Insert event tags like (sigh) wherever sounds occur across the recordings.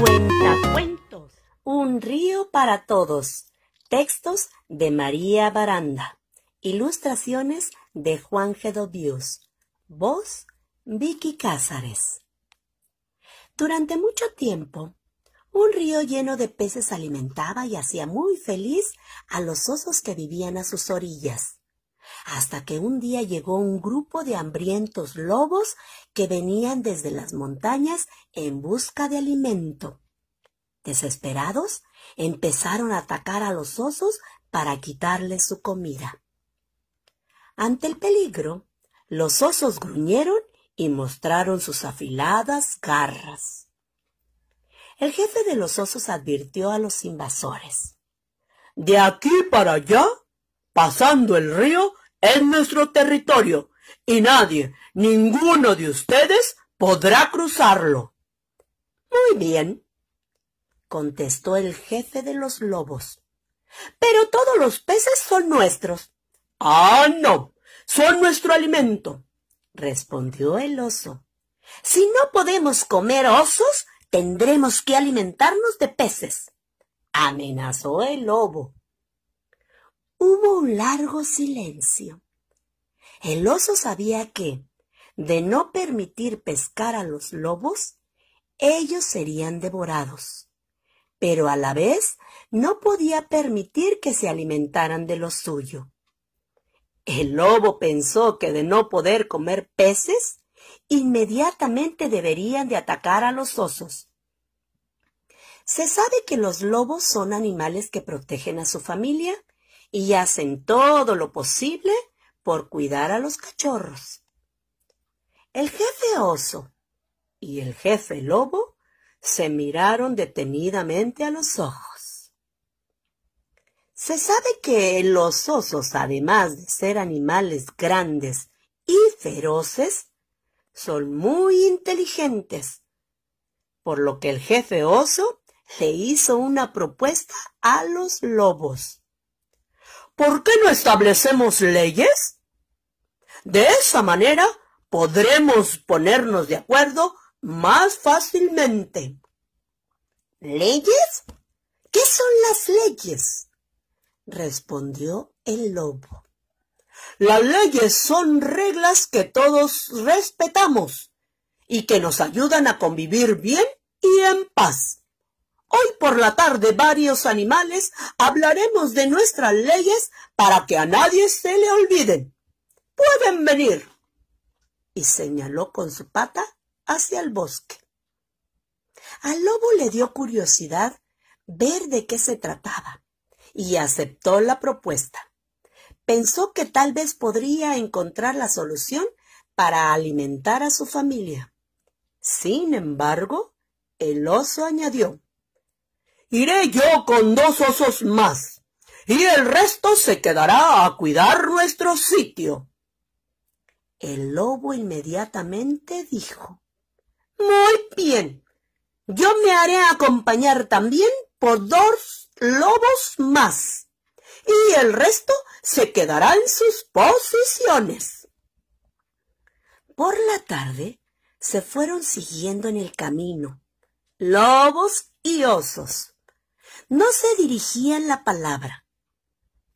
Cuentacuentos. Un río para todos. Textos de María Baranda. Ilustraciones de Juan Gedovius. Voz Vicky Cázares. Durante mucho tiempo, un río lleno de peces alimentaba y hacía muy feliz a los osos que vivían a sus orillas. Hasta que un día llegó un grupo de hambrientos lobos que venían desde las montañas en busca de alimento. Desesperados, empezaron a atacar a los osos para quitarles su comida. Ante el peligro, los osos gruñeron y mostraron sus afiladas garras. El jefe de los osos advirtió a los invasores. De aquí para allá, pasando el río, es nuestro territorio y nadie, ninguno de ustedes, podrá cruzarlo. Muy bien, contestó el jefe de los lobos. Pero todos los peces son nuestros. Ah, no, son nuestro alimento, respondió el oso. Si no podemos comer osos, tendremos que alimentarnos de peces, amenazó el lobo. Hubo un largo silencio. El oso sabía que, de no permitir pescar a los lobos, ellos serían devorados. Pero a la vez no podía permitir que se alimentaran de lo suyo. El lobo pensó que de no poder comer peces, inmediatamente deberían de atacar a los osos. Se sabe que los lobos son animales que protegen a su familia y hacen todo lo posible por cuidar a los cachorros. El jefe oso y el jefe lobo se miraron detenidamente a los ojos. Se sabe que los osos, además de ser animales grandes y feroces, son muy inteligentes, por lo que el jefe oso le hizo una propuesta a los lobos. ¿Por qué no establecemos leyes? De esa manera podremos ponernos de acuerdo más fácilmente. ¿Leyes? ¿Qué son las leyes? respondió el lobo. Las leyes son reglas que todos respetamos y que nos ayudan a convivir bien y en paz. Hoy por la tarde varios animales hablaremos de nuestras leyes para que a nadie se le olviden. Pueden venir. Y señaló con su pata hacia el bosque. Al lobo le dio curiosidad ver de qué se trataba y aceptó la propuesta. Pensó que tal vez podría encontrar la solución para alimentar a su familia. Sin embargo, el oso añadió Iré yo con dos osos más, y el resto se quedará a cuidar nuestro sitio. El lobo inmediatamente dijo Muy bien. Yo me haré acompañar también por dos lobos más, y el resto se quedará en sus posiciones. Por la tarde se fueron siguiendo en el camino, lobos y osos. No se dirigían la palabra,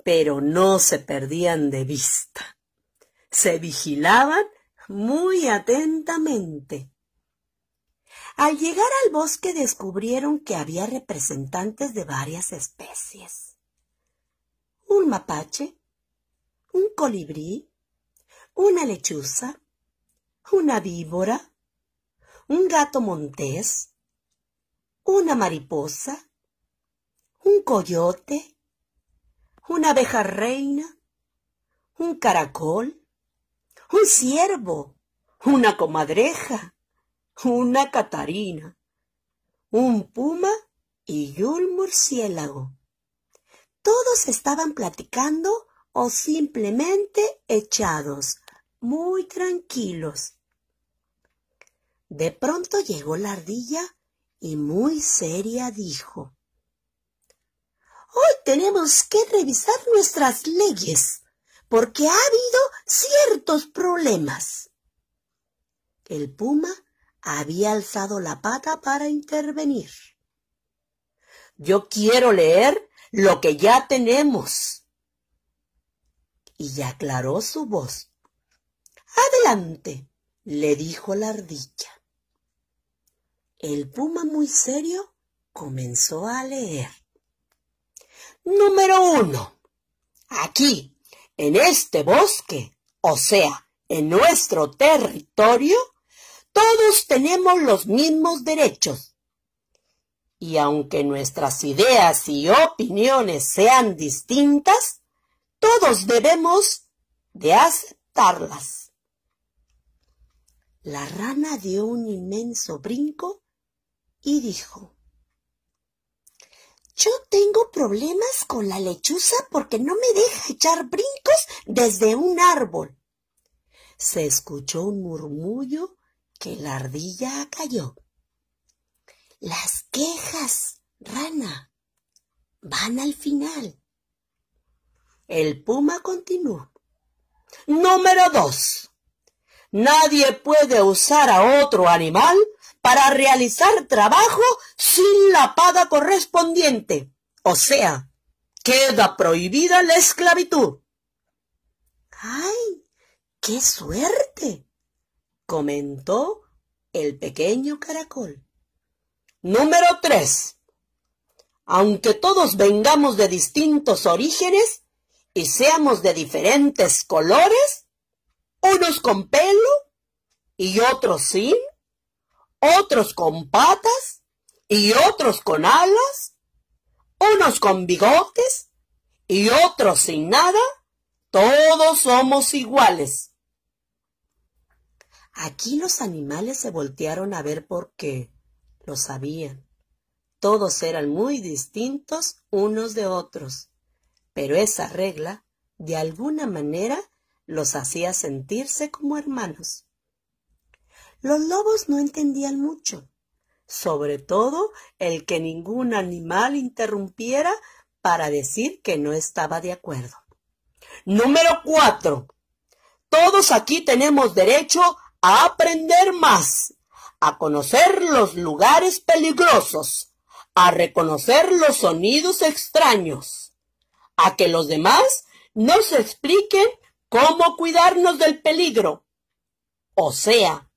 pero no se perdían de vista. Se vigilaban muy atentamente. Al llegar al bosque descubrieron que había representantes de varias especies. Un mapache, un colibrí, una lechuza, una víbora, un gato montés, una mariposa, un coyote, una abeja reina, un caracol, un ciervo, una comadreja, una catarina, un puma y un murciélago. Todos estaban platicando o simplemente echados, muy tranquilos. De pronto llegó la ardilla y muy seria dijo Hoy tenemos que revisar nuestras leyes. porque ha habido ciertos problemas. El puma había alzado la pata para intervenir. Yo quiero leer lo que ya tenemos. Y aclaró su voz. Adelante, le dijo la ardilla. El puma muy serio comenzó a leer. Número uno. Aquí, en este bosque, o sea, en nuestro territorio, todos tenemos los mismos derechos. Y aunque nuestras ideas y opiniones sean distintas, todos debemos de aceptarlas. La rana dio un inmenso brinco y dijo, Yo tengo problemas con la lechuza porque no me deja echar brincos desde un árbol. Se escuchó un murmullo que la ardilla cayó. Las quejas, rana, van al final. El puma continuó. Número dos. Nadie puede usar a otro animal para realizar trabajo sin la paga correspondiente. O sea, queda prohibida la esclavitud. ¡Ay! ¡Qué suerte! comentó el pequeño caracol. Número tres. Aunque todos vengamos de distintos orígenes y seamos de diferentes colores, unos con pelo y otros sin, otros con patas y otros con alas, unos con bigotes y otros sin nada, todos somos iguales. Aquí los animales se voltearon a ver por qué. Lo sabían. Todos eran muy distintos unos de otros, pero esa regla, de alguna manera, los hacía sentirse como hermanos. Los lobos no entendían mucho, sobre todo el que ningún animal interrumpiera para decir que no estaba de acuerdo. Número cuatro. Todos aquí tenemos derecho a aprender más, a conocer los lugares peligrosos, a reconocer los sonidos extraños, a que los demás nos expliquen cómo cuidarnos del peligro. O sea,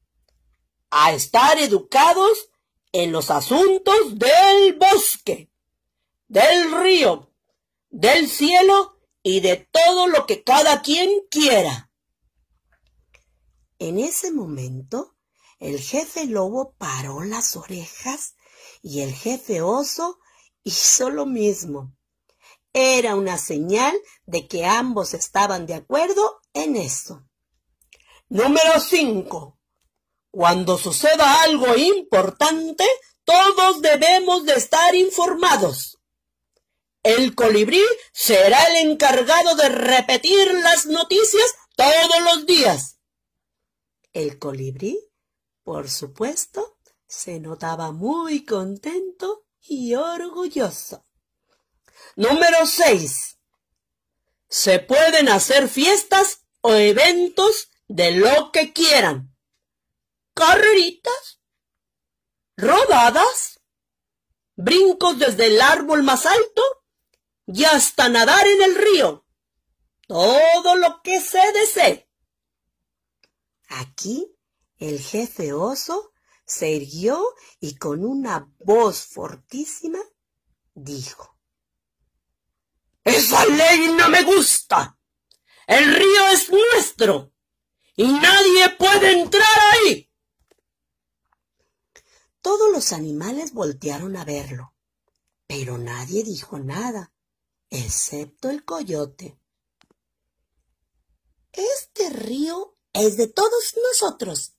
a estar educados en los asuntos del bosque, del río, del cielo y de todo lo que cada quien quiera. En ese momento, el jefe lobo paró las orejas y el jefe oso hizo lo mismo. Era una señal de que ambos estaban de acuerdo en eso. Número 5. Cuando suceda algo importante, todos debemos de estar informados. El colibrí será el encargado de repetir las noticias todos los días. El colibrí, por supuesto, se notaba muy contento y orgulloso. Número 6. Se pueden hacer fiestas o eventos de lo que quieran carreritas, rodadas, brincos desde el árbol más alto y hasta nadar en el río. Todo lo que se desee. Aquí el jefe oso se irguió y con una voz fortísima dijo. Esa ley no me gusta. El río es nuestro y nadie puede entrar ahí. Todos los animales voltearon a verlo, pero nadie dijo nada, excepto el coyote. Este río es de todos nosotros,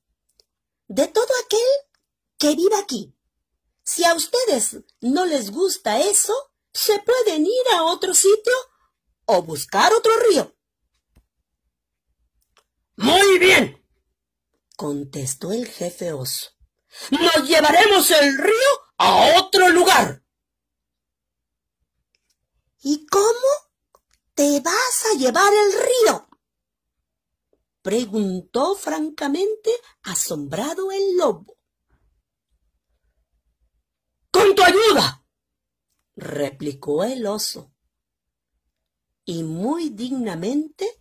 de todo aquel que vive aquí. Si a ustedes no les gusta eso, se pueden ir a otro sitio o buscar otro río. Muy bien, contestó el jefe oso nos llevaremos el río a otro lugar. ¿Y cómo te vas a llevar el río? Preguntó francamente asombrado el lobo. Con tu ayuda, replicó el oso. Y muy dignamente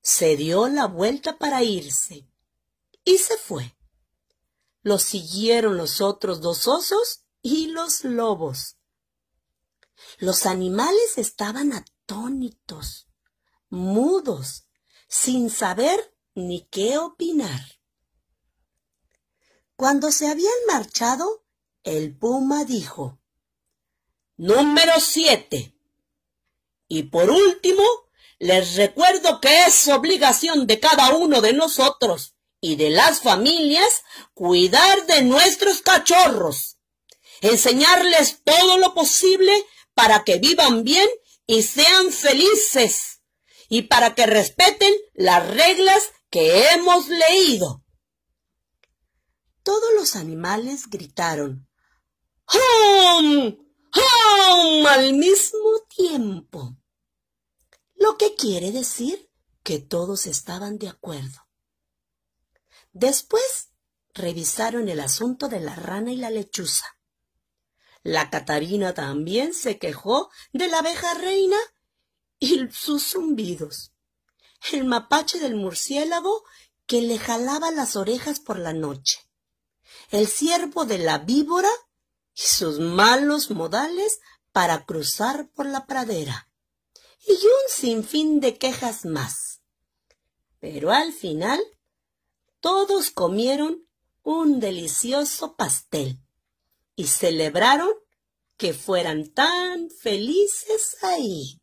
se dio la vuelta para irse. Y se fue. Lo siguieron los otros dos osos y los lobos. Los animales estaban atónitos, mudos, sin saber ni qué opinar. Cuando se habían marchado, el puma dijo, Número siete. Y por último, les recuerdo que es obligación de cada uno de nosotros y de las familias cuidar de nuestros cachorros, enseñarles todo lo posible para que vivan bien y sean felices y para que respeten las reglas que hemos leído. Todos los animales gritaron ¡Hum! ¡Hum! al mismo tiempo. Lo que quiere decir que todos estaban de acuerdo. Después revisaron el asunto de la rana y la lechuza. La Catarina también se quejó de la abeja reina y sus zumbidos el mapache del murciélago que le jalaba las orejas por la noche, el ciervo de la víbora y sus malos modales para cruzar por la pradera, y un sinfín de quejas más. Pero al final todos comieron un delicioso pastel y celebraron que fueran tan felices ahí.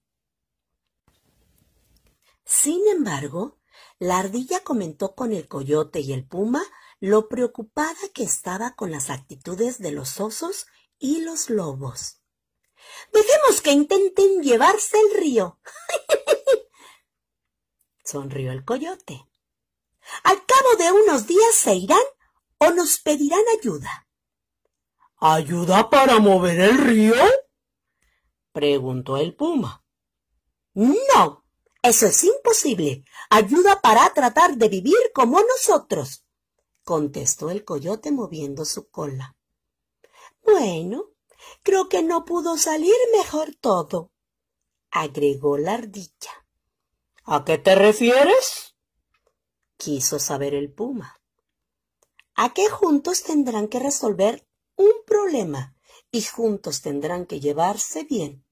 Sin embargo, la ardilla comentó con el coyote y el puma lo preocupada que estaba con las actitudes de los osos y los lobos. Dejemos que intenten llevarse el río. (laughs) Sonrió el coyote. Al cabo de unos días se irán o nos pedirán ayuda. ¿Ayuda para mover el río? preguntó el puma. No, eso es imposible. Ayuda para tratar de vivir como nosotros, contestó el coyote moviendo su cola. Bueno, creo que no pudo salir mejor todo, agregó la ardilla. ¿A qué te refieres? quiso saber el puma. A que juntos tendrán que resolver un problema y juntos tendrán que llevarse bien,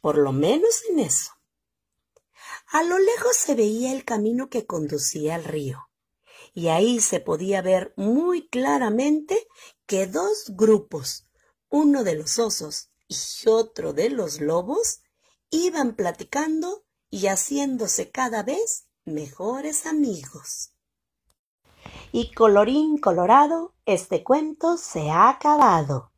por lo menos en eso. A lo lejos se veía el camino que conducía al río, y ahí se podía ver muy claramente que dos grupos, uno de los osos y otro de los lobos, iban platicando y haciéndose cada vez mejores amigos. Y colorín colorado, este cuento se ha acabado.